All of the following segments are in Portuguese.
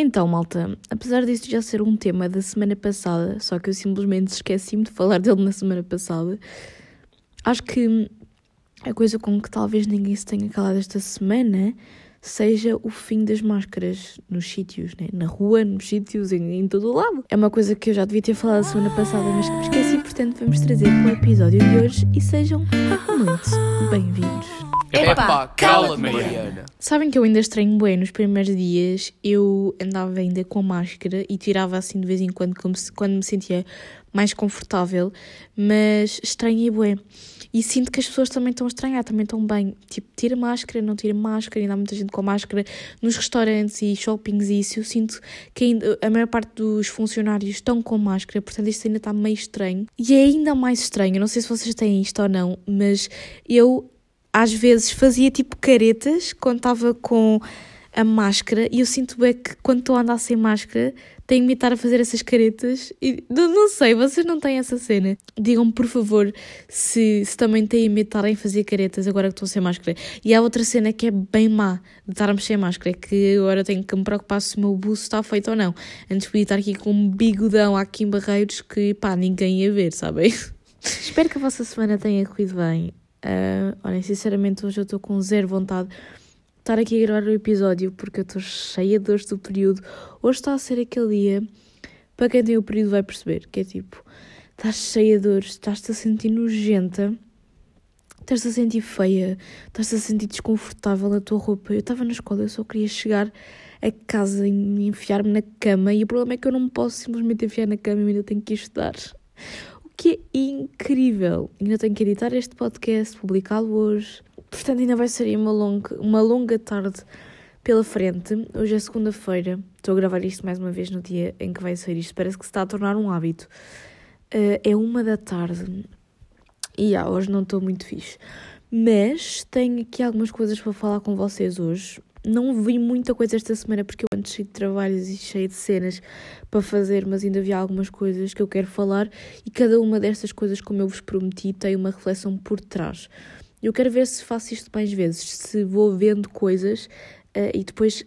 Então, malta, apesar disto já ser um tema da semana passada, só que eu simplesmente esqueci-me de falar dele na semana passada, acho que a coisa com que talvez ninguém se tenha calado esta semana seja o fim das máscaras nos sítios, né? na rua, nos sítios, em, em todo o lado. É uma coisa que eu já devia ter falado a semana passada, mas que me esqueci, portanto vamos trazer para o episódio de hoje e sejam muito bem-vindos. Epá, cala-te, Mariana. Sabem que eu ainda estranho bem nos primeiros dias, eu andava ainda com máscara e tirava assim de vez em quando, como se, quando me sentia mais confortável, mas estranhei bem. E sinto que as pessoas também estão a estranhar, também estão bem. Tipo, tira máscara, não tira máscara, ainda há muita gente com máscara nos restaurantes e shoppings e isso. Eu sinto que ainda, a maior parte dos funcionários estão com máscara, portanto isto ainda está meio estranho. E é ainda mais estranho, não sei se vocês têm isto ou não, mas eu às vezes fazia tipo caretas quando estava com a máscara e eu sinto bem que quando estou a andar sem máscara tenho me estar a fazer essas caretas e não, não sei, vocês não têm essa cena. Digam-me por favor se, se também têm medo de estarem a fazer caretas agora que estou sem máscara. E há outra cena que é bem má de estarmos sem máscara, é que agora tenho que me preocupar se o meu buço está feito ou não. Antes podia estar aqui com um bigodão aqui em Barreiros que pá, ninguém ia ver, sabem? Espero que a vossa semana tenha corrido bem. Uh, olhem, sinceramente, hoje eu estou com zero vontade estar aqui a gravar o episódio porque eu estou cheia de dores do período. Hoje está a ser aquele dia, para quem tem o período vai perceber, que é tipo, estás cheia de dores, estás-te a sentir nojenta, estás-te a sentir feia, estás-te a sentir desconfortável na tua roupa. Eu estava na escola, eu só queria chegar a casa e enfiar-me na cama e o problema é que eu não me posso simplesmente enfiar na cama e ainda tenho que ir estudar. Que é incrível. Ainda tenho que editar este podcast, publicá-lo hoje Portanto, ainda vai ser uma longa, uma longa tarde pela frente. Hoje é segunda-feira. Estou a gravar isto mais uma vez no dia em que vai sair isto. Parece que se está a tornar um hábito. Uh, é uma da tarde. E ah, hoje não estou muito fixe. Mas tenho aqui algumas coisas para falar com vocês hoje. Não vi muita coisa esta semana porque eu ando cheio de trabalhos e cheio de cenas para fazer, mas ainda vi algumas coisas que eu quero falar e cada uma destas coisas, como eu vos prometi, tem uma reflexão por trás. Eu quero ver se faço isto mais vezes, se vou vendo coisas uh, e depois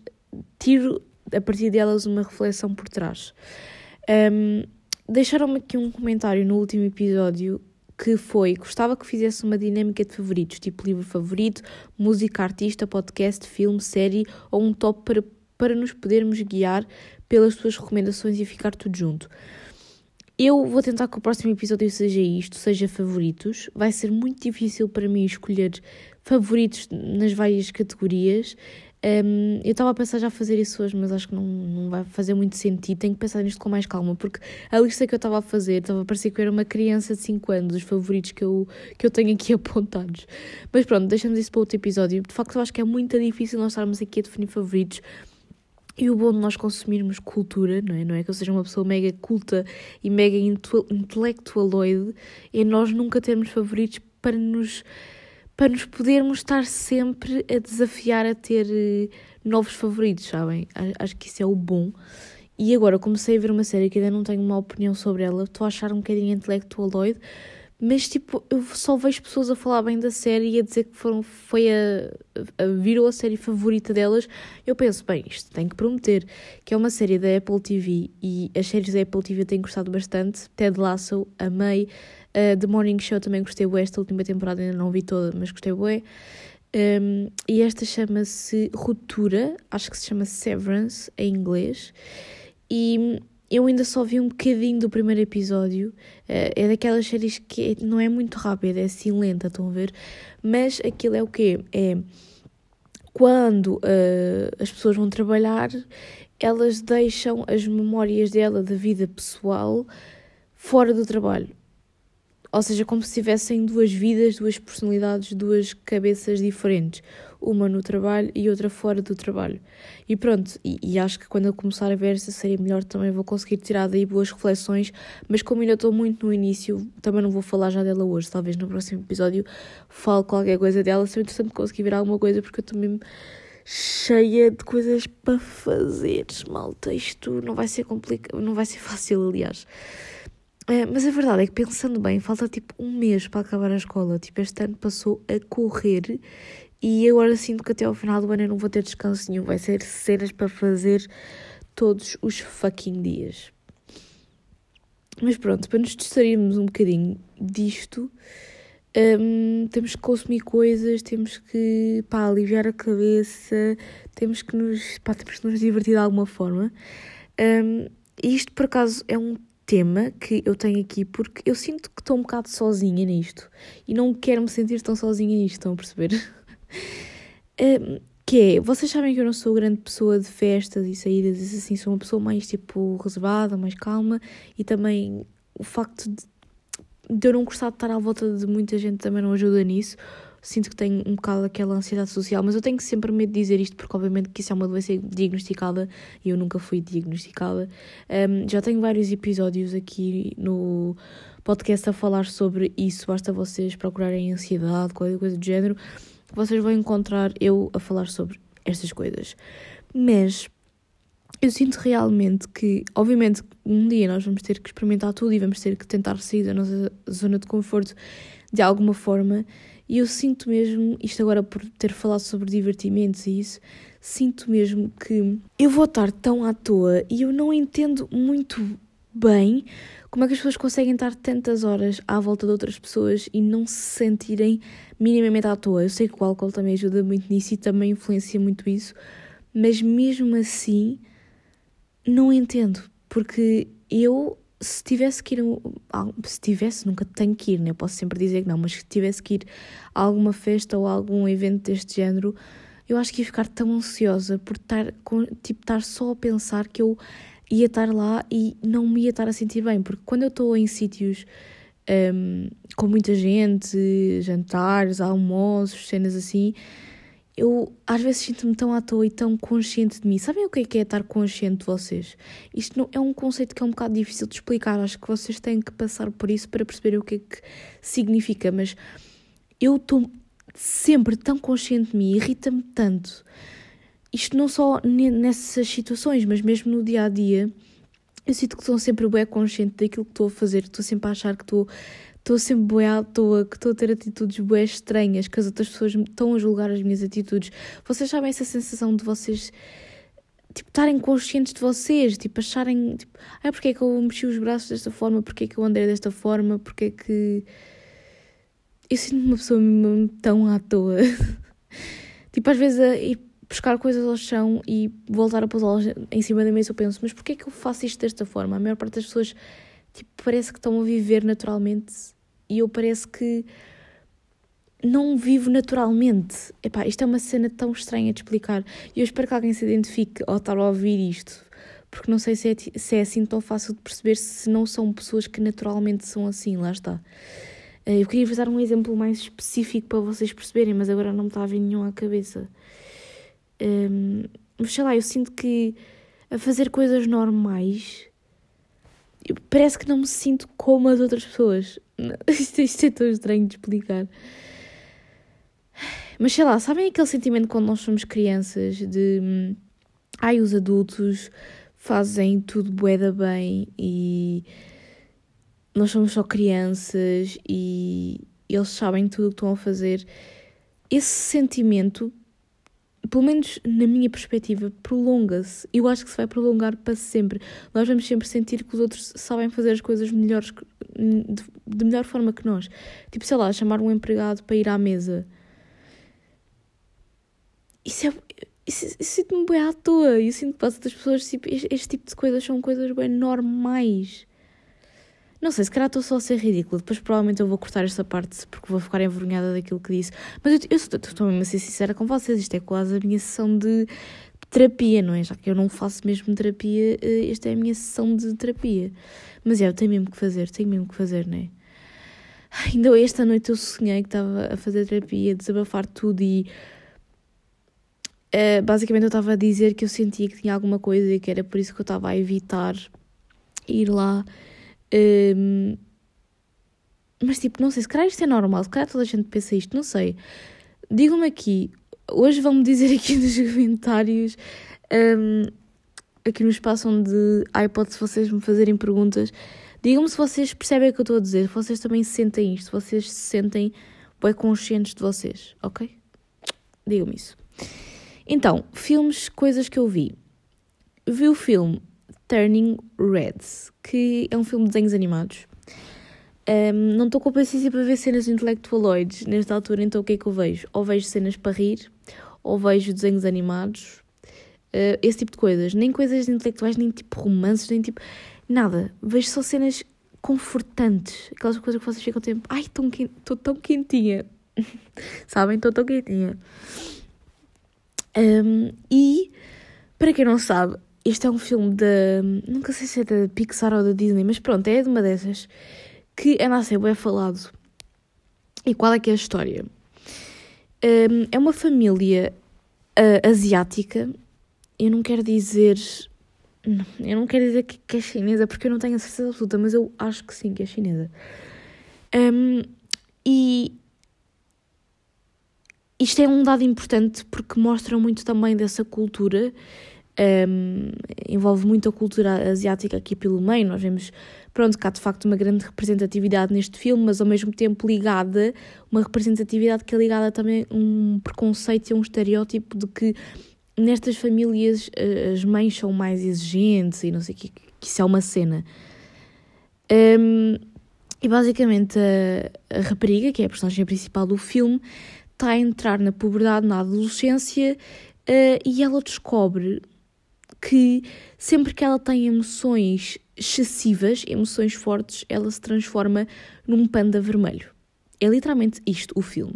tiro a partir delas uma reflexão por trás. Um, Deixaram-me aqui um comentário no último episódio que foi: gostava que fizesse uma dinâmica de favoritos, tipo livro favorito, música, artista, podcast, filme, série ou um top para, para nos podermos guiar pelas suas recomendações e ficar tudo junto. Eu vou tentar que o próximo episódio seja isto, seja favoritos. Vai ser muito difícil para mim escolher favoritos nas várias categorias. Um, eu estava a pensar já fazer isso hoje, mas acho que não, não vai fazer muito sentido. Tenho que pensar nisto com mais calma, porque a lista que eu estava a fazer estava a parecer que eu era uma criança de 5 anos, os favoritos que eu, que eu tenho aqui apontados. Mas pronto, deixamos isso para outro episódio. De facto, eu acho que é muito difícil nós estarmos aqui a definir favoritos e o bom de nós consumirmos cultura, não é? Não é que eu seja uma pessoa mega culta e mega intelectualoide, é nós nunca termos favoritos para nos, para nos podermos estar sempre a desafiar a ter uh, novos favoritos, sabem? Acho que isso é o bom. E agora comecei a ver uma série que ainda não tenho uma opinião sobre ela, estou a achar um bocadinho intelectualoide, mas tipo, eu só vejo pessoas a falar bem da série e a dizer que foram, foi a, a, virou a série favorita delas. Eu penso, bem, isto tem que prometer, que é uma série da Apple TV e as séries da Apple TV eu tenho gostado bastante. Ted Lasso, amei. Uh, The Morning Show também gostei bué, esta última temporada ainda não vi toda, mas gostei bué. Um, e esta chama-se Ruptura, acho que se chama Severance em inglês. E eu ainda só vi um bocadinho do primeiro episódio. Uh, é daquelas séries que não é muito rápida, é assim lenta, estão a ver? Mas aquilo é o quê? É quando uh, as pessoas vão trabalhar, elas deixam as memórias dela da vida pessoal fora do trabalho. Ou seja, como se tivessem duas vidas, duas personalidades, duas cabeças diferentes uma no trabalho e outra fora do trabalho. E pronto, e, e, acho que quando eu começar a ver essa série melhor também vou conseguir tirar daí boas reflexões, mas como ainda estou muito no início, também não vou falar já dela hoje, talvez no próximo episódio falo qualquer coisa dela, se é interessante conseguir ver alguma coisa, porque eu mesmo cheia de coisas para fazer, malta, isto não vai ser complicado, não vai ser fácil, aliás. É, mas a verdade é que pensando bem, falta tipo um mês para acabar a escola. Tipo, este ano passou a correr e agora sinto que até ao final do ano eu não vou ter descanso nenhum. Vai ser cenas para fazer todos os fucking dias. Mas pronto, para nos distrairmos um bocadinho disto, um, temos que consumir coisas, temos que pá, aliviar a cabeça, temos que nos, pá, temos que nos divertir de alguma forma. Um, e isto, por acaso, é um tema que eu tenho aqui porque eu sinto que estou um bocado sozinha nisto e não quero me sentir tão sozinha nisto, estão a perceber? um, que é, vocês sabem que eu não sou grande pessoa de festas e saídas, e assim, sou uma pessoa mais tipo reservada, mais calma e também o facto de, de eu não gostar de estar à volta de muita gente também não ajuda nisso sinto que tenho um bocado aquela ansiedade social, mas eu tenho sempre medo de dizer isto porque obviamente que isso é uma doença diagnosticada e eu nunca fui diagnosticada. Um, já tenho vários episódios aqui no podcast a falar sobre isso, basta vocês procurarem ansiedade, qualquer coisa do género, vocês vão encontrar eu a falar sobre estas coisas. Mas eu sinto realmente que, obviamente, um dia nós vamos ter que experimentar tudo e vamos ter que tentar sair da nossa zona de conforto de alguma forma. E eu sinto mesmo, isto agora por ter falado sobre divertimentos e isso, sinto mesmo que eu vou estar tão à toa e eu não entendo muito bem como é que as pessoas conseguem estar tantas horas à volta de outras pessoas e não se sentirem minimamente à toa. Eu sei que o álcool também ajuda muito nisso e também influencia muito isso, mas mesmo assim não entendo, porque eu se tivesse que ir, se tivesse, nunca tenho que ir, né? Posso sempre dizer que não, mas se tivesse que ir a alguma festa ou a algum evento deste género, eu acho que ia ficar tão ansiosa por estar, tipo, estar só a pensar que eu ia estar lá e não me ia estar a sentir bem, porque quando eu estou em sítios um, com muita gente, jantares, almoços, cenas assim, eu às vezes sinto-me tão à toa e tão consciente de mim. Sabem o que é, que é estar consciente de vocês? Isto não, é um conceito que é um bocado difícil de explicar. Acho que vocês têm que passar por isso para perceber o que é que significa. Mas eu estou sempre tão consciente de mim, irrita-me tanto. Isto não só nessas situações, mas mesmo no dia a dia. Eu sinto que estou sempre bem consciente daquilo que estou a fazer, estou sempre a achar que estou estou sempre boa à toa, que estou a ter atitudes boas estranhas, que as outras pessoas estão a julgar as minhas atitudes. Vocês sabem essa sensação de vocês tipo, estarem conscientes de vocês, tipo, acharem, tipo, ah, porque é que eu mexi os braços desta forma, porque é que eu andei desta forma, porque é que... Eu sinto-me uma pessoa tão à toa. tipo, às vezes a ir buscar coisas ao chão e voltar a pôs-las em cima da mesa, eu penso, mas porquê é que eu faço isto desta forma? A maior parte das pessoas tipo, parece que estão a viver naturalmente e eu parece que não vivo naturalmente. Epá, isto é uma cena tão estranha de explicar e eu espero que alguém se identifique ao estar a ouvir isto, porque não sei se é, se é assim tão fácil de perceber se não são pessoas que naturalmente são assim, lá está. Eh, eu queria vos dar um exemplo mais específico para vocês perceberem, mas agora não me está a vir nenhum à cabeça. Um, mas sei lá, eu sinto que a fazer coisas normais parece que não me sinto como as outras pessoas. Isto, isto, é tão estranho de explicar. Mas sei lá, sabem aquele sentimento quando nós somos crianças de ai, os adultos fazem tudo boeda bem e nós somos só crianças e eles sabem tudo o que estão a fazer. Esse sentimento pelo menos na minha perspectiva, prolonga-se. Eu acho que se vai prolongar para sempre. Nós vamos sempre sentir que os outros sabem fazer as coisas melhores, de, de melhor forma que nós. Tipo, sei lá, chamar um empregado para ir à mesa. Isso é. Isso, isso sinto-me bem à toa. Eu sinto que outras pessoas tipo, este, este tipo de coisas são coisas bem normais. Não sei, se calhar estou só a ser ridícula. Depois provavelmente eu vou cortar esta parte porque vou ficar envergonhada daquilo que disse. Mas eu, estou mesmo a ser sincera com vocês. Isto é quase a minha sessão de terapia, não é? Já que eu não faço mesmo terapia, eh, esta é a minha sessão de terapia. Mas é, eu tenho mesmo que fazer, tenho mesmo que fazer, não é? Ainda esta noite eu sonhei que estava a fazer terapia, a desabafar tudo e. Uh, basicamente eu estava a dizer que eu sentia que tinha alguma coisa e que era por isso que eu estava a evitar ir lá um, mas tipo, não sei, se calhar isto é normal, se calhar toda a gente pensa isto, não sei. Digam-me aqui, hoje vão-me dizer aqui nos comentários, um, aqui no espaço onde iPod, se vocês me fazerem perguntas, digam-me se vocês percebem o que eu estou a dizer, se vocês também sentem isto, se vocês se sentem bem conscientes de vocês, ok? Digam-me isso. Então, filmes, coisas que eu vi. vi o filme Turning Reds, que é um filme de desenhos animados. Um, não estou com paciência para ver cenas intelectualoides nesta altura, então o que é que eu vejo? Ou vejo cenas para rir, ou vejo desenhos animados, uh, esse tipo de coisas. Nem coisas intelectuais, nem tipo romances, nem tipo. Nada. Vejo só cenas confortantes. Aquelas coisas que vocês ficam tempo. Ai, estou tão quentinha. Sabem? Estou tão quentinha. Um, e, para quem não sabe, este é um filme da. Nunca sei se é da Pixar ou da Disney, mas pronto, é de uma dessas que anda a ser bem falado. E qual é que é a história? Um, é uma família uh, asiática. Eu não quero dizer. eu não quero dizer que, que, é chinesa, porque eu não tenho a certeza absoluta, mas eu acho que sim, que é chinesa. Um, e isto é um dado importante porque mostra muito também dessa cultura. Um, envolve muito a cultura asiática aqui pelo meio. Nós vemos, pronto, que há de facto uma grande representatividade neste filme, mas ao mesmo tempo ligada, uma representatividade que é ligada também a um preconceito e a um estereótipo de que nestas famílias eh, as mães são mais exigentes e não sei o que, que isso é uma cena. Um, e basicamente a, a rapariga, que é a personagem principal do filme, está a entrar na puberdade, na adolescência, uh, e ela descobre que sempre que ela tem emoções excessivas, emoções fortes, ela se transforma num panda vermelho. É literalmente isto o filme.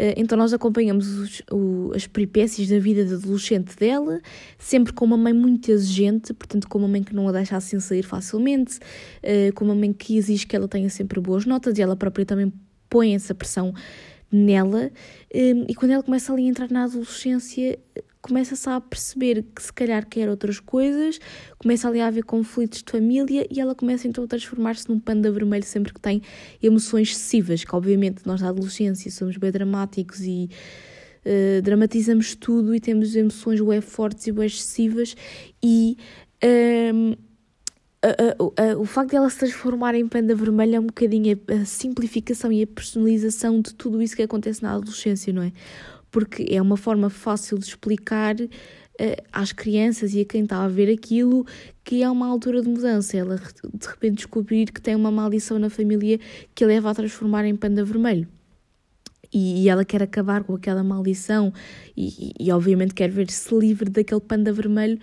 Uh, então nós acompanhamos os, o, as peripécias da vida de adolescente dela, sempre com uma mãe muito exigente, portanto com uma mãe que não a deixa assim sair facilmente, uh, com uma mãe que exige que ela tenha sempre boas notas e ela própria também põe essa pressão nela, um, e quando ela começa ali a entrar na adolescência, começa-se a perceber que se calhar quer outras coisas, começa ali a haver conflitos de família e ela começa então a transformar-se num panda vermelho sempre que tem emoções excessivas, que obviamente nós na adolescência somos bem dramáticos e uh, dramatizamos tudo e temos emoções bem fortes e bem excessivas e um, o facto de ela se transformar em panda vermelha é um bocadinho a, simplificação e a personalização de tudo isso que acontece na adolescência, não é? Porque é uma forma fácil de explicar uh, às crianças e a quem está a ver aquilo que é uma altura de mudança. Ela de repente descobrir que tem uma maldição na família que a leva a transformar em panda vermelho. E, ela quer acabar com aquela maldição e, e, e obviamente quer ver-se livre daquele panda vermelho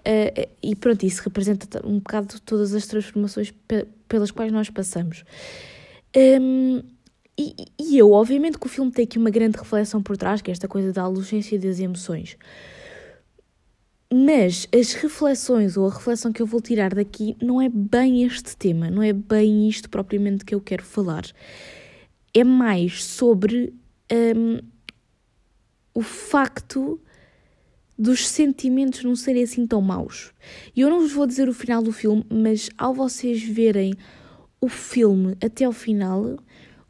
Uh, e pronto, isso representa um bocado todas as transformações pe pelas quais nós passamos. Um, e, e, eu, obviamente, que o filme tem aqui uma grande reflexão por trás, que é esta coisa da adolescência e das emoções. Mas as reflexões ou a reflexão que eu vou tirar daqui não é bem este tema, não é bem isto propriamente que eu quero falar. É mais sobre um, o facto dos sentimentos não serem assim tão maus. E eu não vos vou dizer o final do filme, mas ao vocês verem o filme até ao final,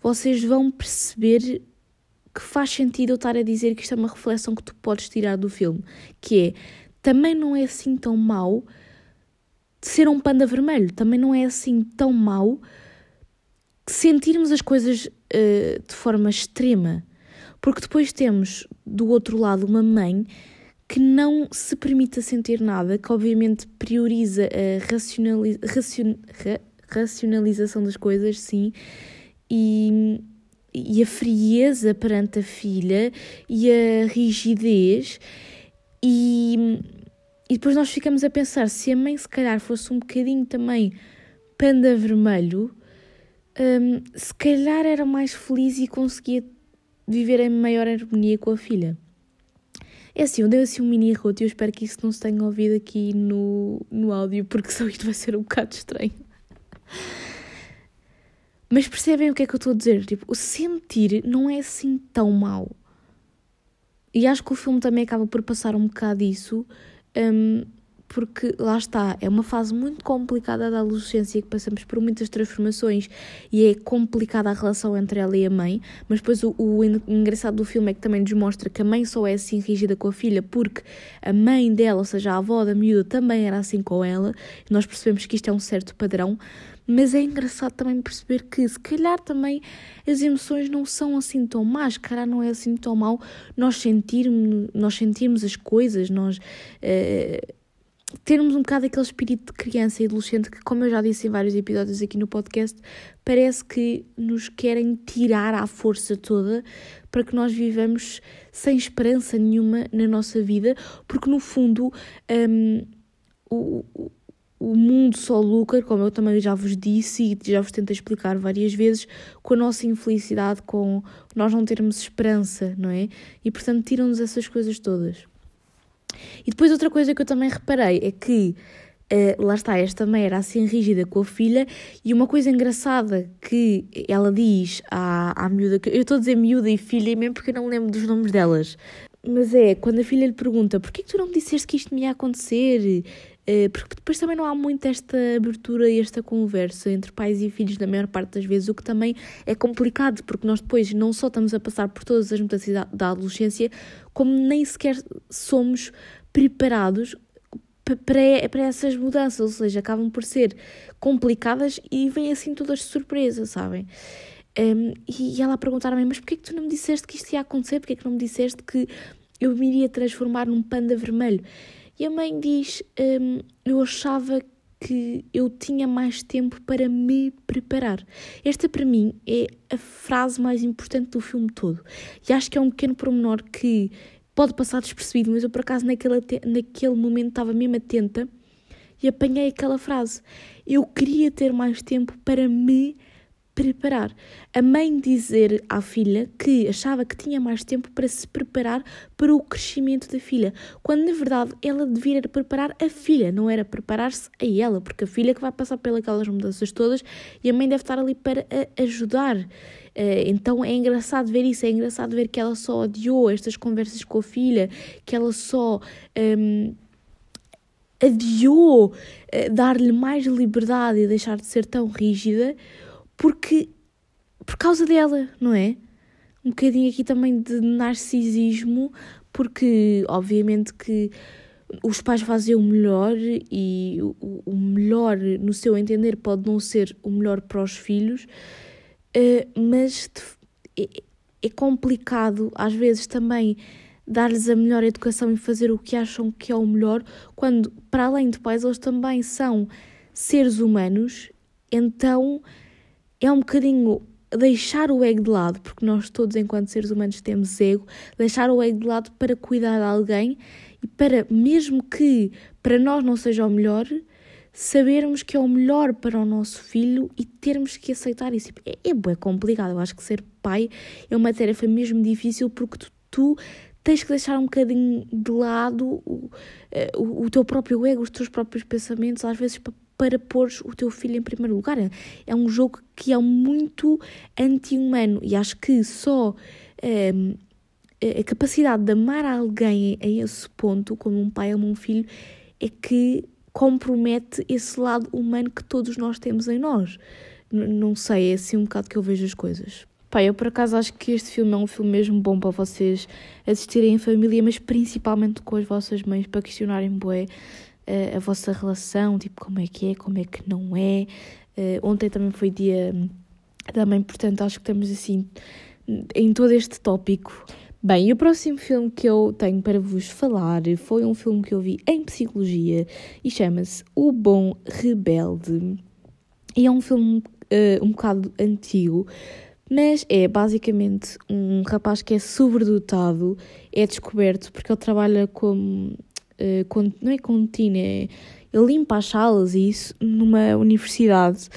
vocês vão perceber que faz sentido eu estar a dizer que isto é uma reflexão que tu podes tirar do filme, que é também não é assim tão mau ser um panda vermelho, também não é assim tão mau sentirmos as coisas uh, de forma extrema, porque depois temos do outro lado uma mãe que não se permita sentir nada, que obviamente prioriza a racion ra racionalização das coisas, sim, e, e a frieza perante a filha e a rigidez, e, e depois nós ficamos a pensar se a mãe se calhar fosse um bocadinho também panda vermelho, um, se calhar era mais feliz e conseguia viver em maior harmonia com a filha. É assim, eu dei assim um mini roto e eu espero que isso não se tenha ouvido aqui no, no áudio, porque só isto vai ser um bocado estranho. Mas percebem o que é que eu estou a dizer? Tipo, o sentir não é assim tão mau. E acho que o filme também acaba por passar um bocado isso. Um, porque lá está, é uma fase muito complicada da adolescência que passamos por muitas transformações e é complicada a relação entre ela e a mãe, mas depois o, o engraçado do filme é que também nos mostra que a mãe só é assim rígida com a filha porque a mãe dela, ou seja, a avó da miúda, também era assim com ela, nós percebemos que isto é um certo padrão, mas é engraçado também perceber que se calhar também as emoções não são assim tão más, cara não é assim tão mau nós sentirmos, nós sentirmos as coisas, nós... Uh, termos um bocado aquele espírito de criança e adolescente que, como eu já disse em vários episódios aqui no podcast, parece que nos querem tirar à força toda para que nós vivamos sem esperança nenhuma na nossa vida, porque no fundo um, o, o mundo só lucra, como eu também já vos disse e já vos tentei explicar várias vezes, com a nossa infelicidade, com nós não termos esperança, não é? E portanto tiram-nos essas coisas todas. E depois outra coisa que eu também reparei é que Uh, lá está, esta mãe era assim rígida com a filha, e uma coisa engraçada que ela diz à, à miúda, eu estou a dizer miúda e filha mesmo porque eu não lembro dos nomes delas, mas é quando a filha lhe pergunta porquê que tu não me disseste que isto me ia acontecer? Uh, porque depois também não há muito esta abertura e esta conversa entre pais e filhos na maior parte das vezes, o que também é complicado, porque nós depois não só estamos a passar por todas as mudanças da, adolescência, como nem sequer somos preparados para, para essas mudanças, ou seja, acabam por ser complicadas e vêm assim todas de surpresa, sabem? Um, e ela a perguntar-me, mas porquê que tu não me disseste que isto ia acontecer? Porquê que não me disseste que eu me iria transformar num panda vermelho? E a mãe diz, um, eu achava que eu tinha mais tempo para me preparar. Esta, para mim, é a frase mais importante do filme todo. E acho que é um pequeno pormenor que pode passar despercebido, mas eu por acaso naquele, naquele momento estava mesmo atenta e apanhei aquela frase. Eu queria ter mais tempo para me preparar. A mãe dizer à filha que achava que tinha mais tempo para se preparar para o crescimento da filha, quando na verdade ela devia preparar a filha, não era preparar-se a ela, porque a filha que vai passar pelas mudanças todas e a mãe deve estar ali para ajudar. Eh, então é engraçado ver isso, é engraçado ver que ela só odiou estas conversas com a filha, que ela só. Um, adiou uh, dar-lhe mais liberdade e deixar de ser tão rígida porque por causa dela, não é? Um bocadinho aqui também de narcisismo, porque obviamente que os pais fazem o melhor e o, o melhor, no seu entender, pode não ser o melhor para os filhos, uh, mas é, é complicado às vezes também dar-lhes a melhor educação e fazer o que acham que é o melhor, quando, para além de pais, eles também são seres humanos, então é um bocadinho deixar o ego de lado, porque nós todos, enquanto seres humanos, temos ego, deixar o ego de lado para cuidar de alguém e para, mesmo que para nós não seja o melhor, sabermos que é o melhor para o nosso filho e termos que aceitar isso. É, é bem complicado, eu acho que ser pai é uma tarefa mesmo difícil porque tu, tu tens que deixar um bocadinho de lado o, eh, o, o teu próprio ego, os teus próprios pensamentos, às vezes para para pôr o teu filho em primeiro lugar. É um jogo que é muito anti-humano e acho que só um, a capacidade de amar alguém a esse ponto, como um pai ama um filho, é que compromete esse lado humano que todos nós temos em nós. Não sei, é assim um bocado que eu vejo as coisas. Pai, eu por acaso acho que este filme é um filme mesmo bom para vocês assistirem em família, mas principalmente com as vossas mães, para questionarem bué a, vossa relação, tipo, como é que é, como é que não é. Uh, ontem também foi dia da mãe, portanto, acho que estamos assim em todo este tópico. Bem, o próximo filme que eu tenho para vos falar foi um filme que eu vi em psicologia e chama-se O Bom Rebelde. E é um filme uh, um bocado antigo, mas é basicamente um rapaz que é sobredotado, é descoberto porque ele trabalha como uh, não é contínuo, é, ele limpa as salas e isso numa universidade.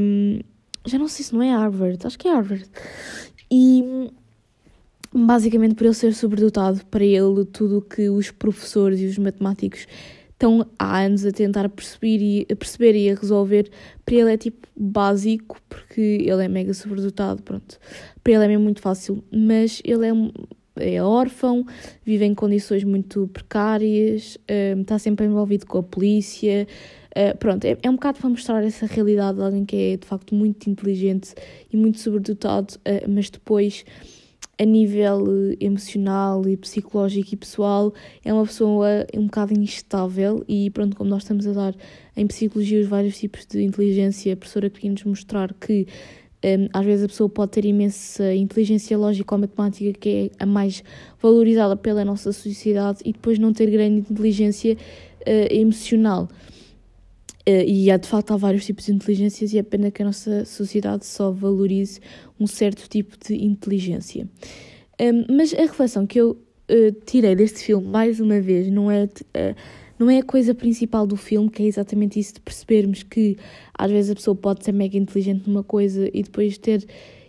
Um, já não sei se não é Harvard, acho que é Harvard. E basicamente por ele ser sobredotado, para ele tudo o que os professores e os matemáticos estão há anos a tentar perceber e, a perceber e a resolver, para ele é tipo básico, porque ele é mega sobredotado, pronto. Para ele é mesmo muito fácil, mas ele é é órfão, vive em condições muito precárias, um, está sempre envolvido com a polícia. Uh, pronto, é, é um bocado para mostrar essa realidade de alguém que é de facto muito inteligente e muito sobredotado, uh, mas depois, a nível emocional e psicológico e pessoal, é uma pessoa um bocado instável. E pronto, como nós estamos a dar em psicologia os vários tipos de inteligência, a professora queria nos mostrar que um, às vezes a pessoa pode ter imensa inteligência lógica ou matemática, que é a mais valorizada pela nossa sociedade, e depois não ter grande inteligência emocional. Uh, e há de facto há vários tipos de inteligências e é pena que a nossa sociedade só valorize um certo tipo de inteligência. Um, mas a reflexão que eu uh, tirei deste filme, mais uma vez, não é, uh, não é a coisa principal do filme, que é exatamente isso de percebermos que às vezes a pessoa pode ser mega inteligente numa coisa e depois ter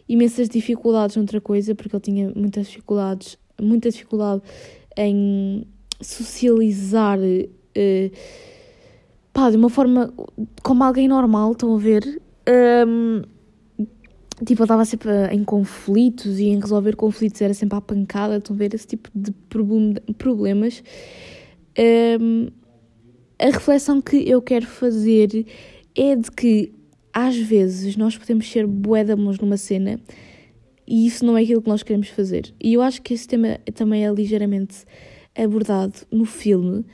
imensas dificuldades noutra coisa, porque ele tinha muitas dificuldades, muita dificuldade em socializar. Uh, pá, de uma forma como alguém normal, estão a ver? Um, tipo, ele estava sempre em conflitos e em resolver conflitos era sempre à pancada, estão a ver? Esse tipo de problemas. A reflexão que eu quero fazer é de que às vezes nós podemos ser buédamos numa cena e isso não é aquilo que nós queremos fazer. E eu acho que esse tema também é ligeiramente abordado no filme.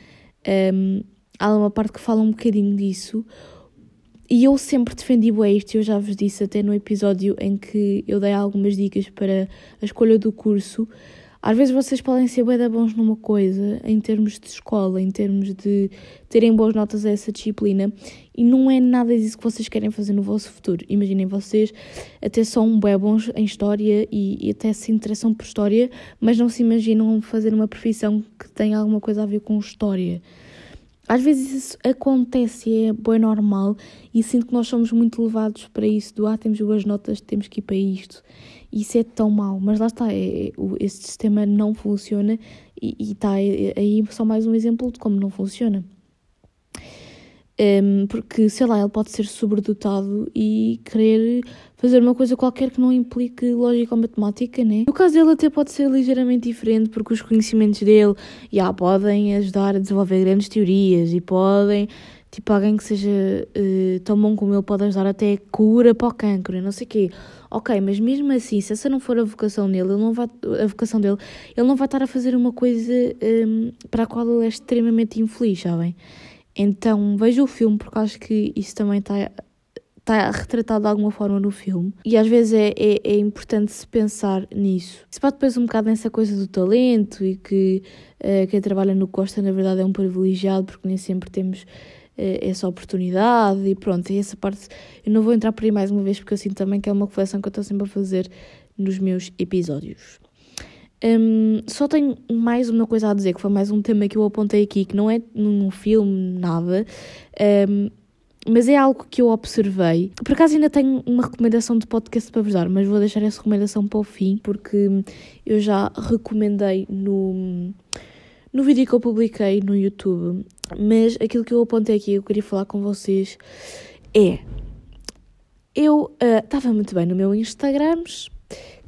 Um, há uma parte que fala um bocadinho disso. E eu sempre defendi o isto, eu já vos disse até no episódio em que eu dei algumas dicas para a escolha do curso. Às vezes vocês podem ser bem bons numa coisa, em termos de escola, em termos de terem boas notas a essa disciplina, e não é nada disso que vocês querem fazer no vosso futuro. Imaginem vocês até são bem bons em história e, e até se interessam por história, mas não se imaginam fazer uma profissão que tenha alguma coisa a ver com história. Às vezes isso acontece e é bem normal e sinto que nós somos muito levados para isso do ah, temos boas notas, temos que ir para isto. Isso é tão mau, mas lá está, é, é, este sistema não funciona e, está aí só mais um exemplo de como não funciona. Um, porque, sei lá, ele pode ser sobredotado e querer fazer uma coisa qualquer que não implique lógica ou matemática, né? No caso dele até pode ser ligeiramente diferente, porque os conhecimentos dele já podem ajudar a desenvolver grandes teorias e podem, tipo, alguém que seja uh, tão bom como ele pode ajudar até cura para o cancro e não sei o quê. Ok, mas mesmo assim, se essa não for a vocação dele, ele não vai, a vocação dele, ele não vai estar a fazer uma coisa um, para a qual ele é extremamente infeliz, sabem? Então veja o filme porque acho que isso também está está retratado de alguma forma no filme. E às vezes é, é, é, importante se pensar nisso. Se pode depois um bocado nessa coisa do talento e que uh, quem trabalha no Costa na verdade é um privilegiado porque nem sempre temos essa oportunidade e pronto, e essa parte eu não vou entrar por aí mais uma vez porque eu sinto também que é uma reflexão que eu estou sempre a fazer nos meus episódios. Um, só tenho mais uma coisa a dizer, que foi mais um tema que eu apontei aqui, que não é num filme, nada, um, mas é algo que eu observei. Por acaso ainda tenho uma recomendação de podcast para vos dar, mas vou deixar essa recomendação para o fim, porque eu já recomendei no, no vídeo que eu publiquei no YouTube. Mas aquilo que eu apontei aqui, eu queria falar com vocês, é. Eu estava uh, muito bem no meu Instagram,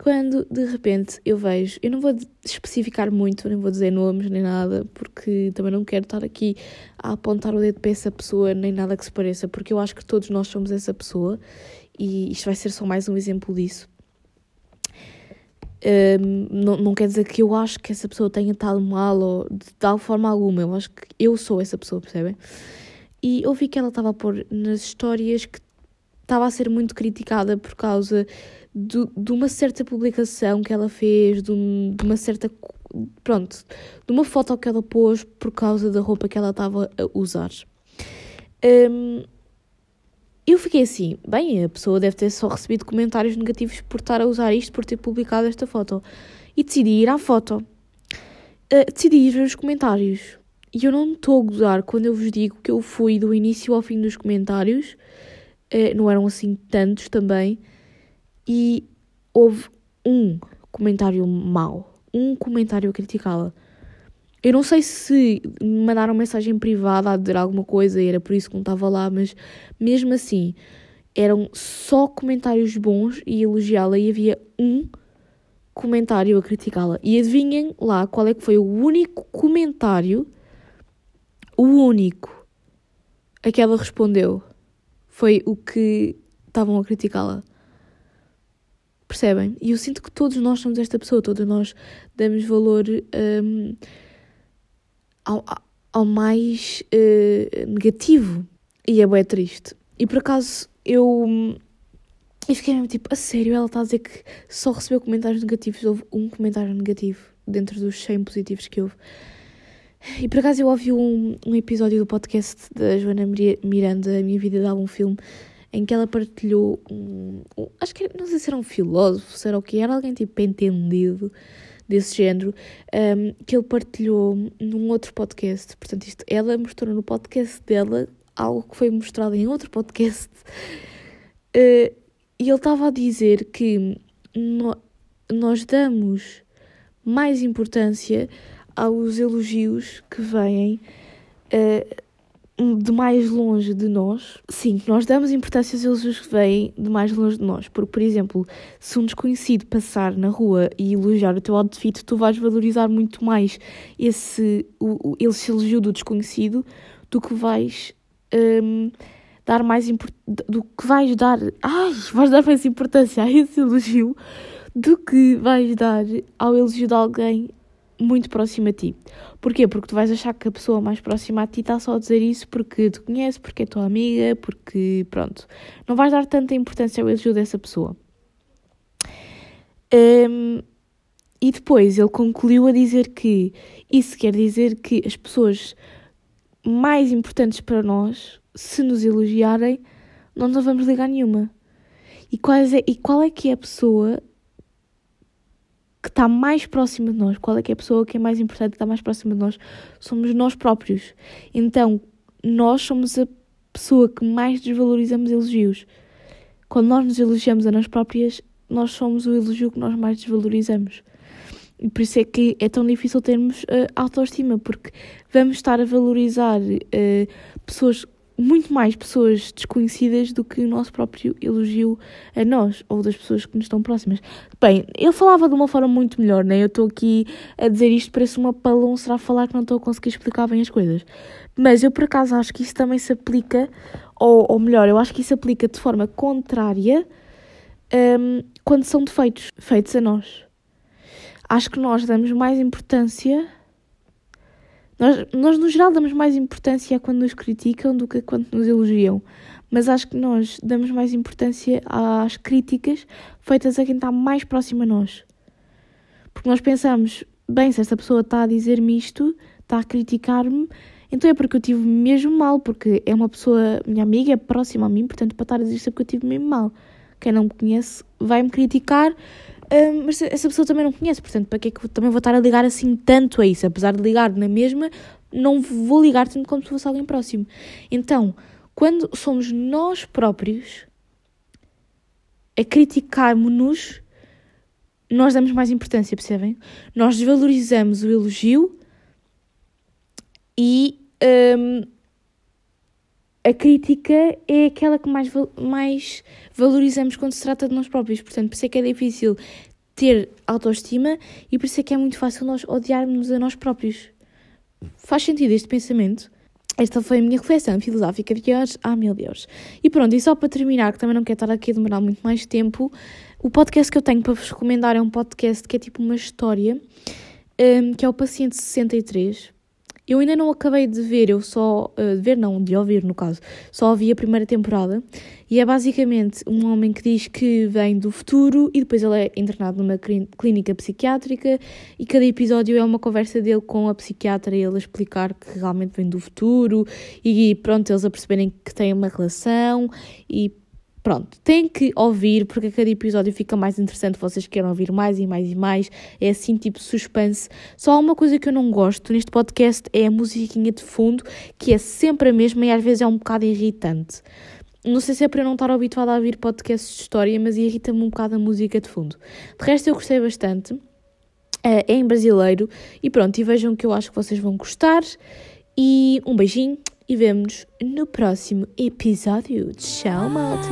quando de repente eu vejo, eu não vou especificar muito, nem vou dizer nomes nem nada, porque também não quero estar aqui a apontar o dedo para essa pessoa, nem nada que se pareça, porque eu acho que todos nós somos essa pessoa e isto vai ser só mais um exemplo disso. Um, não, não quer dizer que eu acho que essa pessoa tenha estado mal ou de tal forma alguma, eu acho que eu sou essa pessoa, percebem? E eu vi que ela estava a pôr nas histórias que estava a ser muito criticada por causa de, de uma certa publicação que ela fez, de, um, de, uma certa. Pronto, de uma foto que ela pôs por causa da roupa que ela estava a usar. Um, eu fiquei assim, bem, a pessoa deve ter só recebido comentários negativos por estar a usar isto, por ter publicado esta foto. E decidi ir à foto. Uh, decidi ir ver os comentários. E eu não estou a gozar quando eu vos digo que eu fui do início ao fim dos comentários uh, não eram assim tantos também, e houve um comentário mau, um comentário a criticá-la. Eu não sei se me mandaram mensagem privada a dizer alguma coisa e era por isso que não estava lá, mas mesmo assim eram só comentários bons e elogiá-la e havia um comentário a criticá-la. E adivinhem lá qual é que foi o único comentário, o único, a que ela respondeu foi o que estavam a criticá-la. Percebem? E eu sinto que todos nós somos esta pessoa, todos nós damos valor um, ao, ao mais uh, negativo. E é bem triste. E por acaso eu. E fiquei mesmo tipo, a sério, ela está a dizer que só recebeu comentários negativos, houve um comentário negativo dentro dos 100 positivos que houve. E por acaso eu ouvi um, um episódio do podcast da Joana Miranda, A Minha Vida Dá um Filme, em que ela partilhou um, um, acho que não sei se era um filósofo, se era o que era alguém tipo entendido desse género, um, que ele partilhou num outro podcast. Portanto, isto, ela mostrou no podcast dela algo que foi mostrado em outro podcast. Uh, e ele estava a dizer que no, nós damos mais importância aos elogios que vêm uh, de mais longe de nós, sim, nós damos importância aos elogios que vêm de mais longe de nós. Porque, por exemplo, se um desconhecido passar na rua e elogiar o teu outfit, tu vais valorizar muito mais esse, o, esse elogio do desconhecido do que vais um, dar mais do que vais dar. Ai, vais dar mais importância a esse elogio do que vais dar ao elogio de alguém muito próximo a ti. Porquê? Porque tu vais achar que a pessoa mais próxima a ti está só a dizer isso porque te conhece, porque é tua amiga, porque pronto. Não vais dar tanta importância ao elogio dessa pessoa. Um, e depois ele concluiu a dizer que isso quer dizer que as pessoas mais importantes para nós, se nos elogiarem, não nos vamos ligar nenhuma. E, quais é, e qual é que é a pessoa que está mais próxima de nós, qual é que é a pessoa que é mais importante, que está mais próxima de nós, somos nós próprios. Então, nós somos a pessoa que mais desvalorizamos elogios. Quando nós nos elogiamos a nós próprias, nós somos o elogio que nós mais desvalorizamos. E por isso é que é tão difícil termos uh, autoestima, porque vamos estar a valorizar uh, pessoas muito mais pessoas desconhecidas do que o nosso próprio elogio a nós ou das pessoas que nos estão próximas. Bem, ele falava de uma forma muito melhor, né? Eu estou aqui a dizer isto, parece uma palonça a falar que não estou a conseguir explicar bem as coisas. Mas eu por acaso acho que isso também se aplica, ou, ou melhor, eu acho que isso aplica de forma contrária um, quando são defeitos feitos a nós. Acho que nós damos mais importância nós, nós, no geral, damos mais importância quando nos criticam do que quando nos elogiam. Mas acho que nós damos mais importância às críticas feitas a quem está mais próximo a nós. Porque nós pensamos, bem, se esta pessoa está a dizer-me isto, está a criticar-me, então é porque eu tive mesmo mal, porque é uma pessoa, minha amiga, é próxima a mim, portanto, para estar a dizer isso é porque eu tive mesmo mal. Quem não me conhece vai-me criticar mas essa pessoa também não conhece, portanto, para que é que eu também vou estar a ligar assim tanto a isso? Apesar de ligar na mesma, não vou ligar tanto como se fosse alguém próximo. Então, quando somos nós próprios a criticarmos-nos, nós damos mais importância, percebem? Nós desvalorizamos o elogio e um, a crítica é aquela que mais, mais valorizamos quando se trata de nós próprios. Portanto, por isso é que é difícil ter autoestima e por isso é que é muito fácil nós odiarmos a nós próprios. Faz sentido este pensamento? Esta foi a minha reflexão filosófica de hoje. Ah, meu Deus. E pronto, e só para terminar, que também não quero estar aqui a demorar muito mais tempo, o podcast que eu tenho para vos recomendar é um podcast que é tipo uma história, um, que é o Paciente 63. Eu ainda não acabei de ver, eu só. Uh, de ver, não, de ouvir no caso. Só ouvi a primeira temporada. E é basicamente um homem que diz que vem do futuro e depois ele é internado numa clínica psiquiátrica. E cada episódio é uma conversa dele com a psiquiatra e ele a explicar que realmente vem do futuro. E pronto, eles a perceberem que têm uma relação. E Pronto, tem que ouvir porque a cada episódio fica mais interessante, vocês querem ouvir mais e mais e mais, é assim tipo suspense. Só uma coisa que eu não gosto neste podcast é a musiquinha de fundo, que é sempre a mesma e às vezes é um bocado irritante. Não sei se é para eu não estar habituada a ouvir podcasts de história, mas irrita-me um bocado a música de fundo. De resto eu gostei bastante, é em brasileiro e pronto, e vejam que eu acho que vocês vão gostar. E um beijinho e vemo-nos no próximo episódio. Tchau, malta!